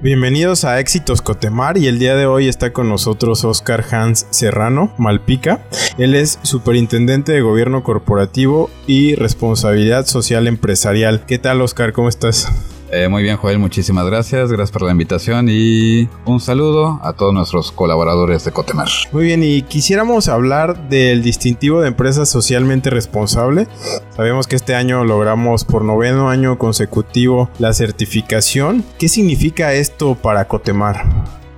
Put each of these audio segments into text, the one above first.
Bienvenidos a Éxitos Cotemar y el día de hoy está con nosotros Oscar Hans Serrano Malpica. Él es superintendente de gobierno corporativo y responsabilidad social empresarial. ¿Qué tal Oscar? ¿Cómo estás? Eh, muy bien, Joel, muchísimas gracias. Gracias por la invitación y un saludo a todos nuestros colaboradores de Cotemar. Muy bien, y quisiéramos hablar del distintivo de empresa socialmente responsable. Sabemos que este año logramos por noveno año consecutivo la certificación. ¿Qué significa esto para Cotemar?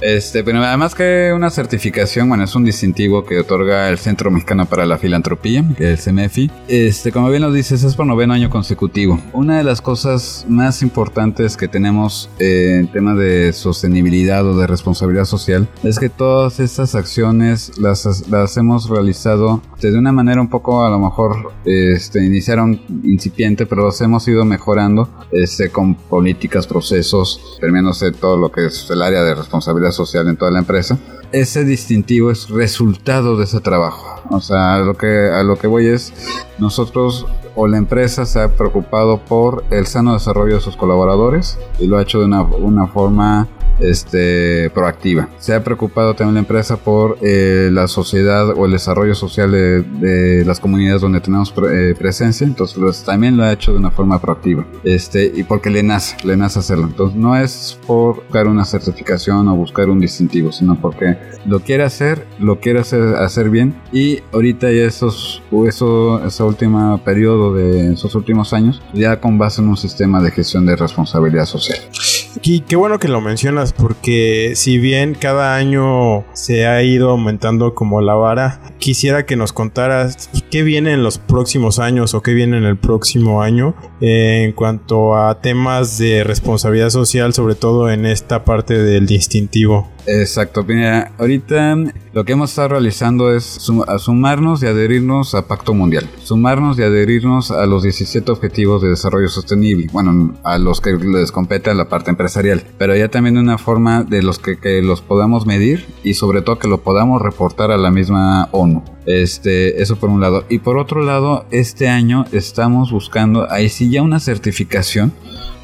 Este, pero además que una certificación, bueno, es un distintivo que otorga el Centro Mexicano para la Filantropía, el CMFI. Este, como bien lo dices, es por noveno año consecutivo. Una de las cosas más importantes que tenemos eh, en tema de sostenibilidad o de responsabilidad social es que todas estas acciones las, las hemos realizado de una manera un poco, a lo mejor, este, iniciaron incipiente, pero las hemos ido mejorando este, con políticas, procesos, terminándose todo lo que es el área de responsabilidad social en toda la empresa, ese distintivo es resultado de ese trabajo. O sea, a lo que, a lo que voy es, nosotros o la empresa se ha preocupado por el sano desarrollo de sus colaboradores y lo ha hecho de una, una forma este, proactiva. Se ha preocupado también la empresa por eh, la sociedad o el desarrollo social de, las comunidades donde tenemos eh, presencia, entonces pues, también lo ha hecho de una forma proactiva. Este, y porque le nace, le nace hacerlo. Entonces no es por buscar una certificación o buscar un distintivo, sino porque lo quiere hacer, lo quiere hacer, hacer bien y ahorita ya esos, eso, ese último periodo de esos últimos años, ya con base en un sistema de gestión de responsabilidad social. Y qué bueno que lo mencionas porque si bien cada año se ha ido aumentando como la vara, quisiera que nos contaras qué viene en los próximos años o qué viene en el próximo año en cuanto a temas de responsabilidad social, sobre todo en esta parte del distintivo. Exacto, mira, ahorita lo que hemos estado realizando es sumarnos y adherirnos a Pacto Mundial, sumarnos y adherirnos a los 17 Objetivos de Desarrollo Sostenible, bueno, a los que les compete a la parte empresarial, pero ya también una forma de los que, que los podamos medir y sobre todo que lo podamos reportar a la misma ONU. Este, eso por un lado. Y por otro lado, este año estamos buscando, ahí sí ya una certificación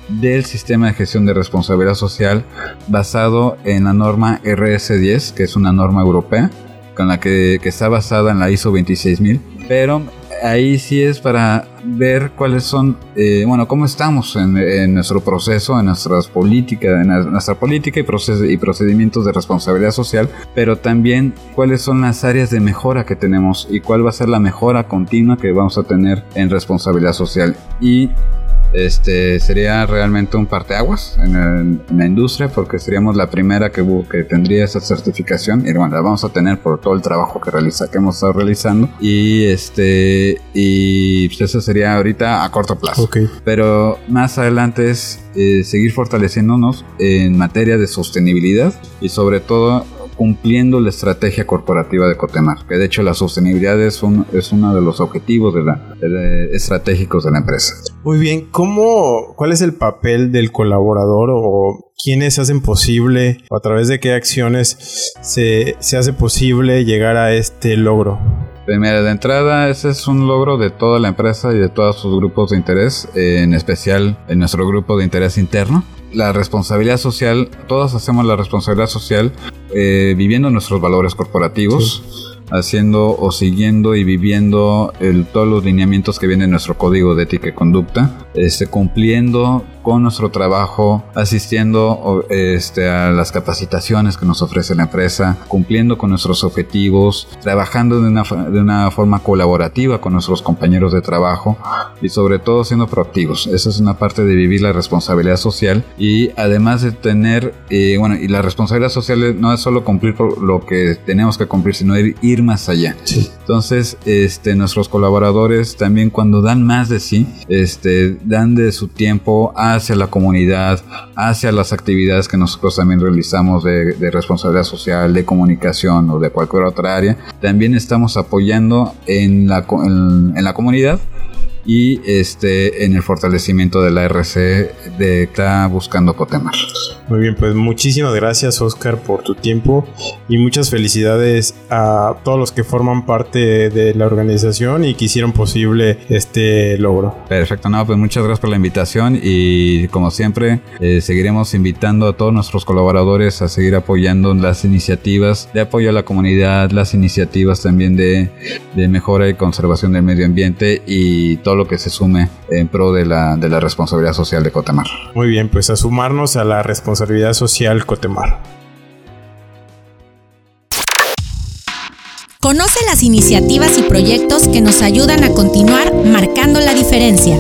del sistema de gestión de responsabilidad social basado en la norma RS10, que es una norma europea, con la que, está basada en la ISO 26000, pero ahí sí es para ver cuáles son, eh, bueno, cómo estamos en, nuestro proceso, en nuestras políticas, en nuestra política y, y procedimientos de responsabilidad social, pero también cuáles son las áreas de mejora que tenemos y cuál va a ser la mejora continua que vamos a tener en responsabilidad social. Y este sería realmente un parteaguas en, en, la industria porque seríamos la primera que, que tendría esa certificación y bueno, la vamos a tener por todo el trabajo que realiza que hemos estado realizando y este y pues eso sería ahorita a corto plazo. Pero más adelante es eh, seguir fortaleciéndonos en materia de sostenibilidad y sobre todo cumpliendo la estrategia corporativa de Cotemar, que de hecho la sostenibilidad es, un, es uno de los objetivos de la, estratégicos de la empresa. Muy bien, ¿cómo, ¿cuál es el papel del colaborador o quiénes hacen posible o a través de qué acciones se, se hace posible llegar a este logro? Primera de entrada, ese es un logro de toda la empresa y de todos sus grupos de interés, en especial en nuestro grupo de interés interno la responsabilidad social, todos hacemos la responsabilidad social eh, viviendo nuestros valores corporativos haciendo o siguiendo y viviendo el, todos los lineamientos que vienen en nuestro código de ética y conducta, este, cumpliendo con nuestro trabajo, asistiendo este, a las capacitaciones que nos ofrece la empresa, cumpliendo con nuestros objetivos, trabajando de una, de una forma colaborativa con nuestros compañeros de trabajo y sobre todo siendo proactivos. Esa es una parte de vivir la responsabilidad social y además de tener, eh, bueno, y la responsabilidad social no es solo cumplir lo que tenemos que cumplir, sino ir más allá. Entonces, este, nuestros colaboradores también cuando dan más de sí, este, dan de su tiempo hacia la comunidad, hacia las actividades que nosotros también realizamos de, responsabilidad social, de comunicación o de cualquier otra área, también estamos apoyando en la, en la comunidad y este en el fortalecimiento de la RC de está buscando Cotemar. Muy bien, pues muchísimas gracias Oscar por tu tiempo y muchas felicidades a todos los que forman parte de la organización y que hicieron posible este logro. Perfecto, no, pues muchas gracias por la invitación y como siempre eh, seguiremos invitando a todos nuestros colaboradores a seguir apoyando las iniciativas de apoyo a la comunidad, las iniciativas también de, de mejora y conservación del medio ambiente y todo lo que se sume en pro de la, de la responsabilidad social de Cotemar. Muy bien, pues a sumarnos a la responsabilidad social Cotemar. Conoce las iniciativas y proyectos que nos ayudan a continuar marcando la diferencia.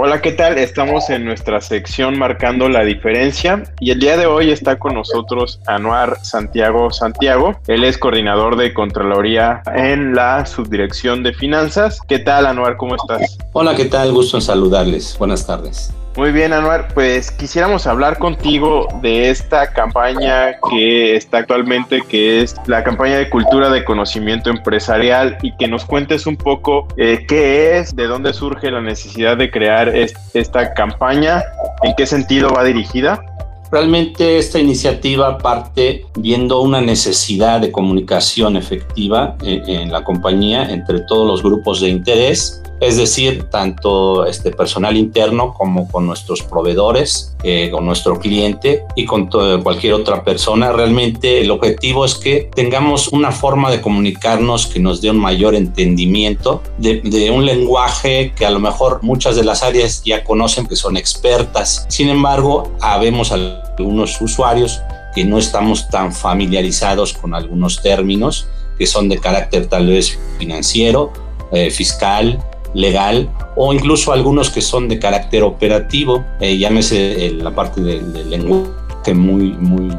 Hola, ¿qué tal? Estamos en nuestra sección Marcando la Diferencia y el día de hoy está con nosotros Anuar Santiago Santiago. Él es coordinador de Contraloría en la Subdirección de Finanzas. ¿Qué tal, Anuar? ¿Cómo estás? Hola, ¿qué tal? Gusto en saludarles. Buenas tardes. Muy bien, Anuar, pues quisiéramos hablar contigo de esta campaña que está actualmente, que es la campaña de cultura de conocimiento empresarial y que nos cuentes un poco eh, qué es, de dónde surge la necesidad de crear esta campaña, en qué sentido va dirigida. Realmente esta iniciativa parte viendo una necesidad de comunicación efectiva eh, en la compañía entre todos los grupos de interés es decir, tanto este personal interno como con nuestros proveedores, eh, con nuestro cliente y con cualquier otra persona. Realmente el objetivo es que tengamos una forma de comunicarnos que nos dé un mayor entendimiento de, de un lenguaje que a lo mejor muchas de las áreas ya conocen, que son expertas. Sin embargo, habemos algunos usuarios que no estamos tan familiarizados con algunos términos que son de carácter tal vez financiero, eh, fiscal, legal o incluso algunos que son de carácter operativo, eh, llámese eh, la parte del lenguaje muy, muy,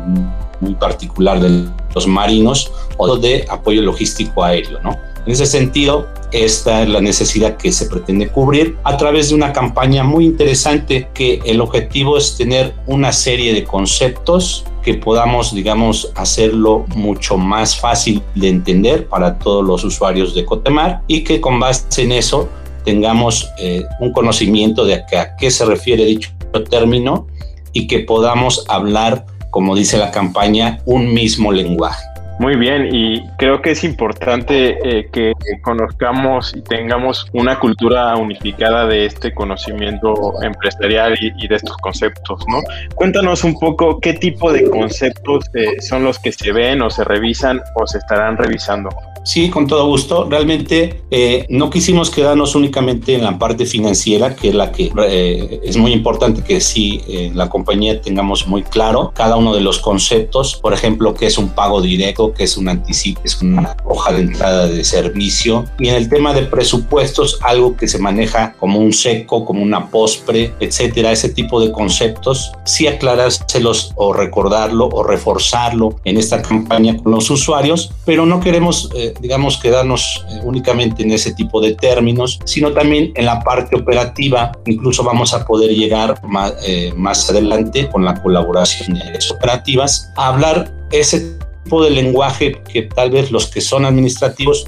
muy particular de los marinos o de apoyo logístico aéreo, ¿no? En ese sentido, esta es la necesidad que se pretende cubrir a través de una campaña muy interesante que el objetivo es tener una serie de conceptos que podamos, digamos, hacerlo mucho más fácil de entender para todos los usuarios de Cotemar y que con base en eso tengamos eh, un conocimiento de a qué se refiere dicho término y que podamos hablar, como dice la campaña, un mismo lenguaje. Muy bien, y creo que es importante eh, que conozcamos y tengamos una cultura unificada de este conocimiento empresarial y, de estos conceptos, ¿no? Cuéntanos un poco qué tipo de conceptos eh, son los que se ven o se revisan o se estarán revisando. Sí, con todo gusto. Realmente eh, no quisimos quedarnos únicamente en la parte financiera, que es la que eh, es muy importante que sí en la compañía tengamos muy claro cada uno de los conceptos. Por ejemplo, qué es un pago directo, qué es un anticipo, es una hoja de entrada de servicio. Y en el tema de presupuestos, algo que se maneja como un seco, como una pospre, etcétera, ese tipo de conceptos, sí aclarárselos o recordarlo o reforzarlo en esta campaña con los usuarios, pero no queremos eh, digamos, quedarnos eh, únicamente en ese tipo de términos, sino también en la parte operativa. Incluso vamos a poder llegar más, eh, más adelante con la colaboración de áreas operativas a hablar ese tipo de lenguaje que tal vez los que son administrativos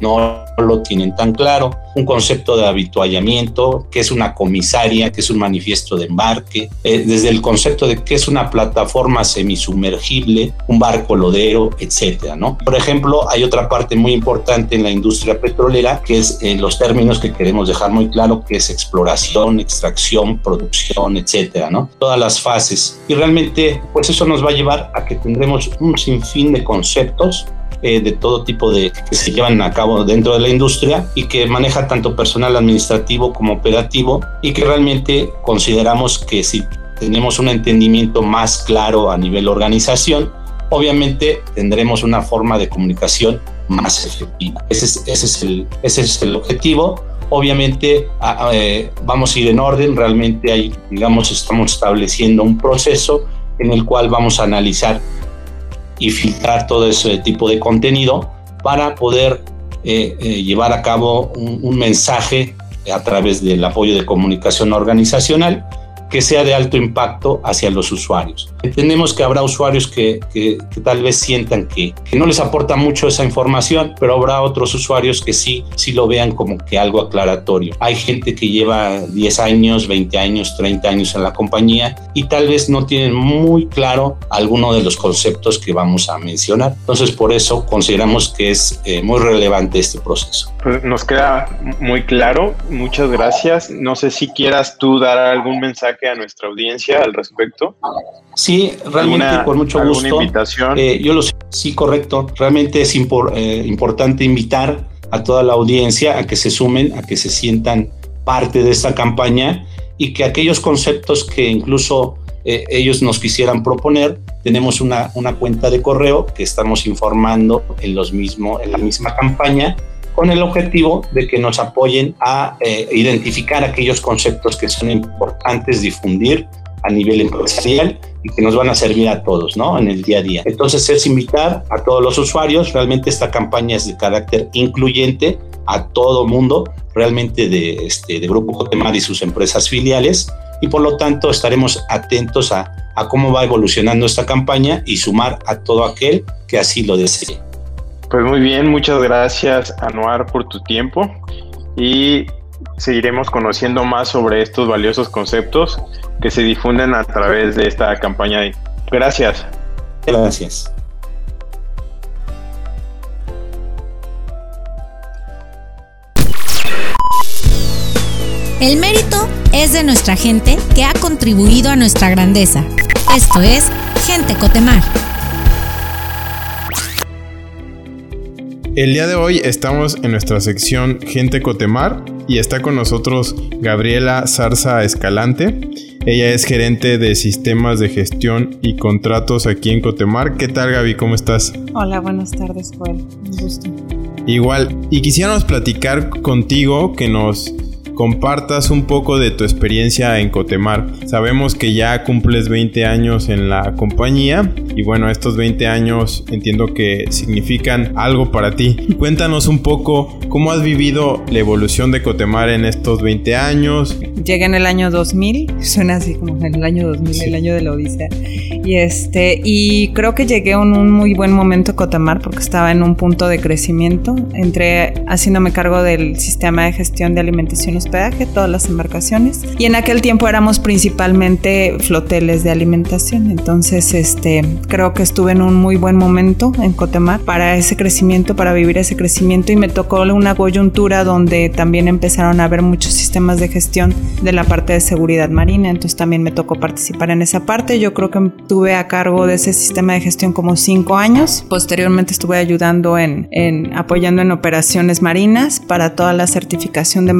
no lo tienen tan claro. Un concepto de habituallamiento, que es una comisaria, que es un manifiesto de embarque, eh, desde el concepto de qué es una plataforma semisumergible, un barco lodero, etcétera, ¿no? Por ejemplo, hay otra parte muy importante en la industria petrolera, que es en los términos que queremos dejar muy claro, que es exploración, extracción, producción, etcétera, ¿no? Todas las fases. Y realmente, pues eso nos va a llevar a que tendremos un sinfín de conceptos eh, de todo tipo de que se llevan a cabo dentro de la industria y que maneja tanto personal administrativo como operativo y que realmente consideramos que si tenemos un entendimiento más claro a nivel organización, obviamente tendremos una forma de comunicación más efectiva. Ese es, ese es, el, ese es el objetivo. Obviamente eh, vamos a ir en orden, realmente ahí, digamos, estamos estableciendo un proceso en el cual vamos a analizar y filtrar todo ese tipo de contenido para poder eh, eh, llevar a cabo un mensaje a través del apoyo de comunicación organizacional que sea de alto impacto hacia los usuarios. Entendemos que habrá usuarios que, que, tal vez sientan que, que, no les aporta mucho esa información, pero habrá otros usuarios que sí, sí lo vean como que algo aclaratorio. Hay gente que lleva 10 años, 20 años, 30 años en la compañía y tal vez no tienen muy claro alguno de los conceptos que vamos a mencionar. Entonces, por eso consideramos que es eh, muy relevante este proceso. Pues nos queda muy claro. Muchas gracias. No sé si quieras tú dar algún mensaje a nuestra audiencia al respecto? Sí, realmente con mucho gusto. invitación? Eh, yo lo sé, sí, correcto. Realmente es eh, importante invitar a toda la audiencia a que se sumen, a que se sientan parte de esta campaña y que aquellos conceptos que incluso eh, ellos nos quisieran proponer, tenemos una, una cuenta de correo que estamos informando en, los mismo, en la misma campaña con el objetivo de que nos apoyen a eh, identificar aquellos conceptos que son importantes difundir a nivel empresarial y que nos van a servir a todos, ¿no? En el día a día. Entonces es invitar a todos los usuarios, realmente esta campaña es de carácter incluyente a todo mundo, realmente de, este, de Grupo Jotemar y sus empresas filiales, y por lo tanto estaremos atentos a, a cómo va evolucionando esta campaña y sumar a todo aquel que así lo desee. Pues muy bien, muchas gracias Anuar por tu tiempo y seguiremos conociendo más sobre estos valiosos conceptos que se difunden a través de esta campaña. Gracias. Gracias. El mérito es de nuestra gente que ha contribuido a nuestra grandeza. Esto es Gente Cotemar. El día de hoy estamos en nuestra sección Gente Cotemar y está con nosotros Gabriela Zarza Escalante. Ella es gerente de sistemas de gestión y contratos aquí en Cotemar. ¿Qué tal Gaby? ¿Cómo estás? Hola, buenas tardes Joel. Un gusto. Igual, y quisiéramos platicar contigo que nos compartas un poco de tu experiencia en Cotemar. Sabemos que ya cumples 20 años en la compañía y bueno, estos 20 años entiendo que significan algo para ti. Cuéntanos un poco cómo has vivido la evolución de Cotemar en estos 20 años. Llegué en el año 2000, suena así como en el año 2000, el año de la Odisea. Y este y creo que llegué en un muy buen momento a Cotemar porque estaba en un punto de crecimiento. Entré haciéndome cargo del sistema de gestión de alimentación hospedaje, todas las embarcaciones. Y en aquel tiempo éramos principalmente floteles de alimentación. Entonces, este, creo que estuve en un muy buen momento en Cotemar para ese crecimiento, para vivir ese crecimiento. Y me tocó una coyuntura donde también empezaron a haber muchos sistemas de gestión de la parte de seguridad marina. Entonces también me tocó participar en esa parte. Yo creo que estuve a cargo de ese sistema de gestión como cinco años. Posteriormente estuve ayudando en, en apoyando en operaciones marinas para toda la certificación de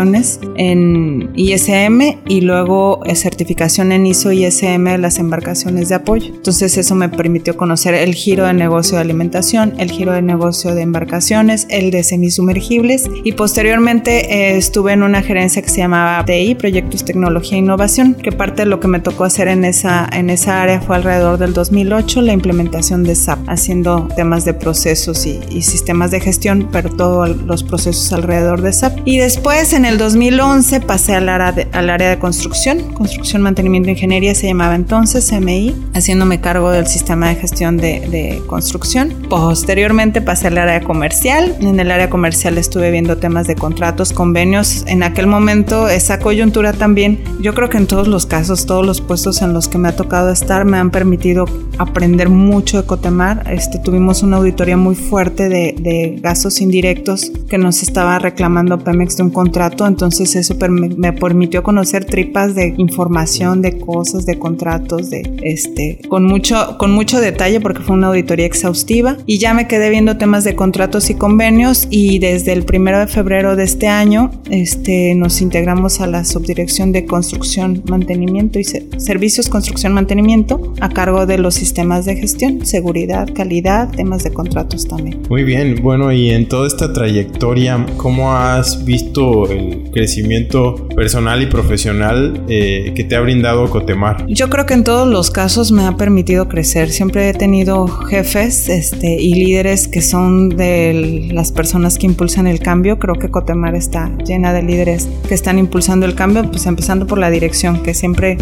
embarcaciones en ISM y luego eh, certificación en ISO ISM de las embarcaciones de apoyo. Entonces eso me permitió conocer el giro de negocio de alimentación, el giro de negocio de embarcaciones, el de semisumergibles y posteriormente eh, estuve en una gerencia que se llamaba TI, Proyectos Tecnología e Innovación, que parte de lo que me tocó hacer en esa, en esa área fue alrededor del 2008 la implementación de SAP, haciendo temas de procesos y, y sistemas de gestión, pero todos los procesos alrededor de SAP. Y después en el 2011 pasé al área, de, al área de construcción, construcción, mantenimiento ingeniería se llamaba entonces MI, haciéndome cargo del sistema de gestión de, de, construcción. Posteriormente pasé al área comercial. En el área comercial estuve viendo temas de contratos, convenios. En aquel momento, esa coyuntura también, yo creo que en todos los casos, todos los puestos en los que me ha tocado estar me han permitido aprender mucho de Cotemar. Este, tuvimos una auditoría muy fuerte de, de gastos indirectos que nos estaba reclamando Pemex de un contrato entonces eso me permitió conocer tripas de información, de cosas, de contratos, de este, con mucho, con mucho detalle porque fue una auditoría exhaustiva y ya me quedé viendo temas de contratos y convenios y desde el primero de febrero de este año este, nos integramos a la subdirección de construcción, mantenimiento y servicios, construcción, mantenimiento a cargo de los sistemas de gestión, seguridad, calidad, temas de contratos también. Muy bien, bueno, y en toda esta trayectoria, ¿cómo has visto el crecimiento personal y profesional eh, que te ha brindado Cotemar? Yo creo que en todos los casos me ha permitido crecer. Siempre he tenido jefes este, y líderes que son de las personas que impulsan el cambio. Creo que Cotemar está llena de líderes que están impulsando el cambio, pues empezando por la dirección, que siempre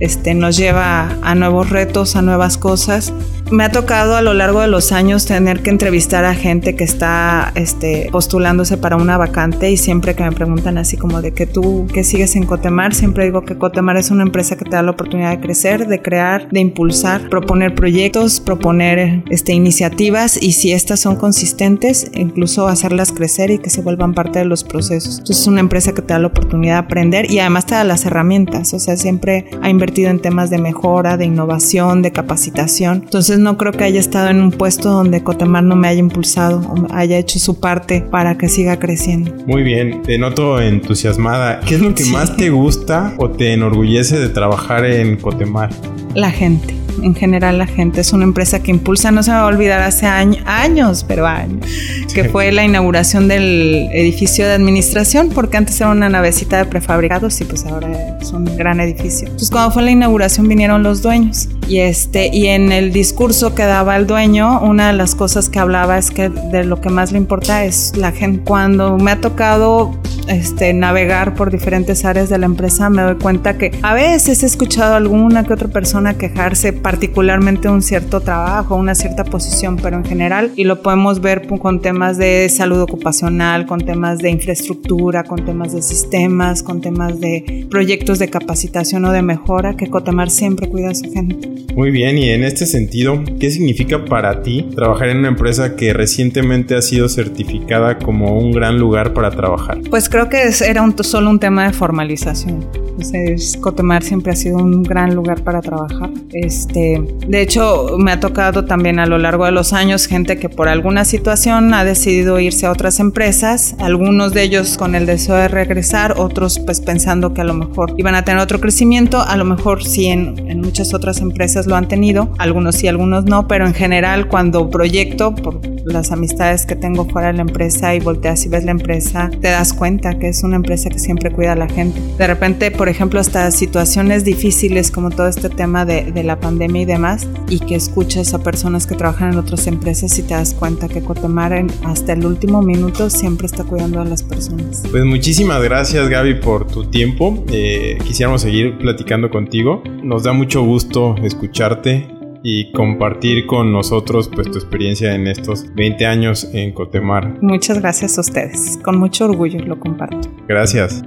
este, nos lleva a nuevos retos, a nuevas cosas. Me ha tocado a lo largo de los años tener que entrevistar a gente que está este, postulándose para una vacante y siempre que me preguntan así como de que tú, ¿qué sigues en Cotemar? Siempre digo que Cotemar es una empresa que te da la oportunidad de crecer, de crear, de impulsar, proponer proyectos, proponer este, iniciativas y si estas son consistentes, incluso hacerlas crecer y que se vuelvan parte de los procesos. Entonces es una empresa que te da la oportunidad de aprender y además te da las herramientas, o sea, siempre ha invertido en temas de mejora, de innovación, de capacitación. Entonces no creo que haya estado en un puesto donde Cotemar no me haya impulsado o haya hecho su parte para que siga creciendo. Muy bien, te noto entusiañada. ¿Qué es lo que más te gusta o te enorgullece de trabajar en Cotemar? La gente en general la gente. Es una empresa que impulsa, no se me va a olvidar hace años, pero años, que fue la inauguración del edificio de administración, porque antes era una navecita de prefabricados y pues ahora es un gran edificio. Entonces cuando fue la inauguración vinieron los dueños y este y en el discurso que daba el dueño, una de las cosas que hablaba es que de lo que más le importa es la gente. Cuando me ha tocado este, navegar por diferentes áreas de la empresa, me doy cuenta que a veces he escuchado a alguna que otra persona quejarse particularmente un cierto trabajo, una cierta posición, pero en general, y lo podemos ver con temas de salud ocupacional, con temas de infraestructura, con temas de sistemas, con temas de proyectos de capacitación o de mejora, que Cotemar siempre cuida a su gente. Muy bien, y en este sentido, ¿qué significa para ti trabajar en una empresa que recientemente ha sido certificada como un gran lugar para trabajar? Pues creo que era un, solo un tema de formalización. Entonces, Cotemar siempre ha sido un gran lugar para trabajar. Este, de hecho, me ha tocado también a lo largo de los años gente que por alguna situación ha decidido irse a otras empresas, algunos de ellos con el deseo de regresar, otros pues pensando que a lo mejor iban a tener otro crecimiento, a lo mejor sí en, en muchas otras empresas lo han tenido, algunos sí, algunos no, pero en general cuando proyecto por las amistades que tengo fuera de la empresa y volteas y ves la empresa, te das cuenta que es una empresa que siempre cuida a la gente. De repente, por ejemplo, hasta situaciones difíciles como todo este tema de, de la pandemia y demás, y que escuchas a personas que trabajan en otras empresas y te das cuenta que Cotemar hasta el último minuto siempre está cuidando a las personas. Pues muchísimas gracias Gaby por tu tiempo. Eh, quisiéramos seguir platicando contigo. Nos da mucho gusto escucharte y compartir con nosotros pues tu experiencia en estos 20 años en Cotemar. Muchas gracias a ustedes. Con mucho orgullo lo comparto. Gracias.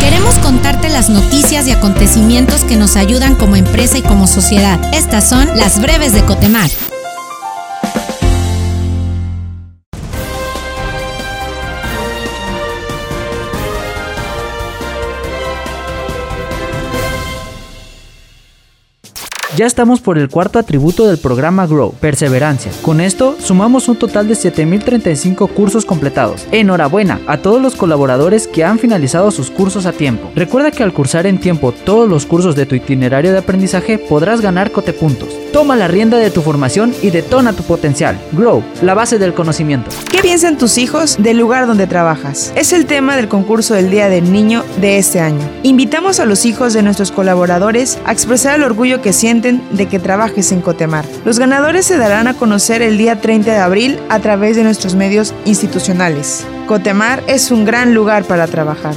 Queremos contarte las noticias y acontecimientos que nos ayudan como empresa y como sociedad. Estas son las breves de Cotemar. Ya estamos por el cuarto atributo del programa Grow, perseverancia. Con esto sumamos un total de 7.035 cursos completados. Enhorabuena a todos los colaboradores que han finalizado sus cursos a tiempo. Recuerda que al cursar en tiempo todos los cursos de tu itinerario de aprendizaje podrás ganar cote puntos. Toma la rienda de tu formación y detona tu potencial. Grow, la base del conocimiento. ¿Qué piensan tus hijos del lugar donde trabajas? Es el tema del concurso del Día del Niño de este año. Invitamos a los hijos de nuestros colaboradores a expresar el orgullo que sienten de que trabajes en Cotemar. Los ganadores se darán a conocer el día 30 de abril a través de nuestros medios institucionales. Cotemar es un gran lugar para trabajar.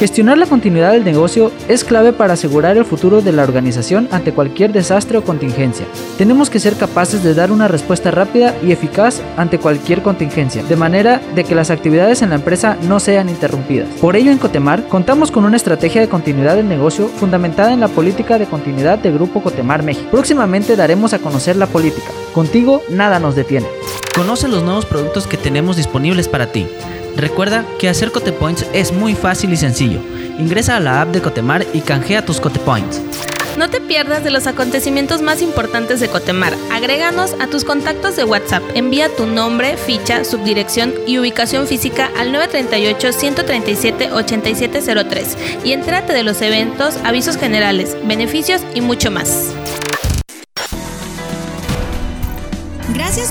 Gestionar la continuidad del negocio es clave para asegurar el futuro de la organización ante cualquier desastre o contingencia. Tenemos que ser capaces de dar una respuesta rápida y eficaz ante cualquier contingencia, de manera de que las actividades en la empresa no sean interrumpidas. Por ello, en Cotemar contamos con una estrategia de continuidad del negocio fundamentada en la política de continuidad de Grupo Cotemar México. Próximamente daremos a conocer la política. Contigo nada nos detiene. Conoce los nuevos productos que tenemos disponibles para ti. Recuerda que hacer Cotepoints es muy fácil y sencillo. Ingresa a la app de Cotemar y canjea tus Cotepoints. No te pierdas de los acontecimientos más importantes de Cotemar. Agréganos a tus contactos de WhatsApp. Envía tu nombre, ficha, subdirección y ubicación física al 938-137-8703 y entrate de los eventos, avisos generales, beneficios y mucho más.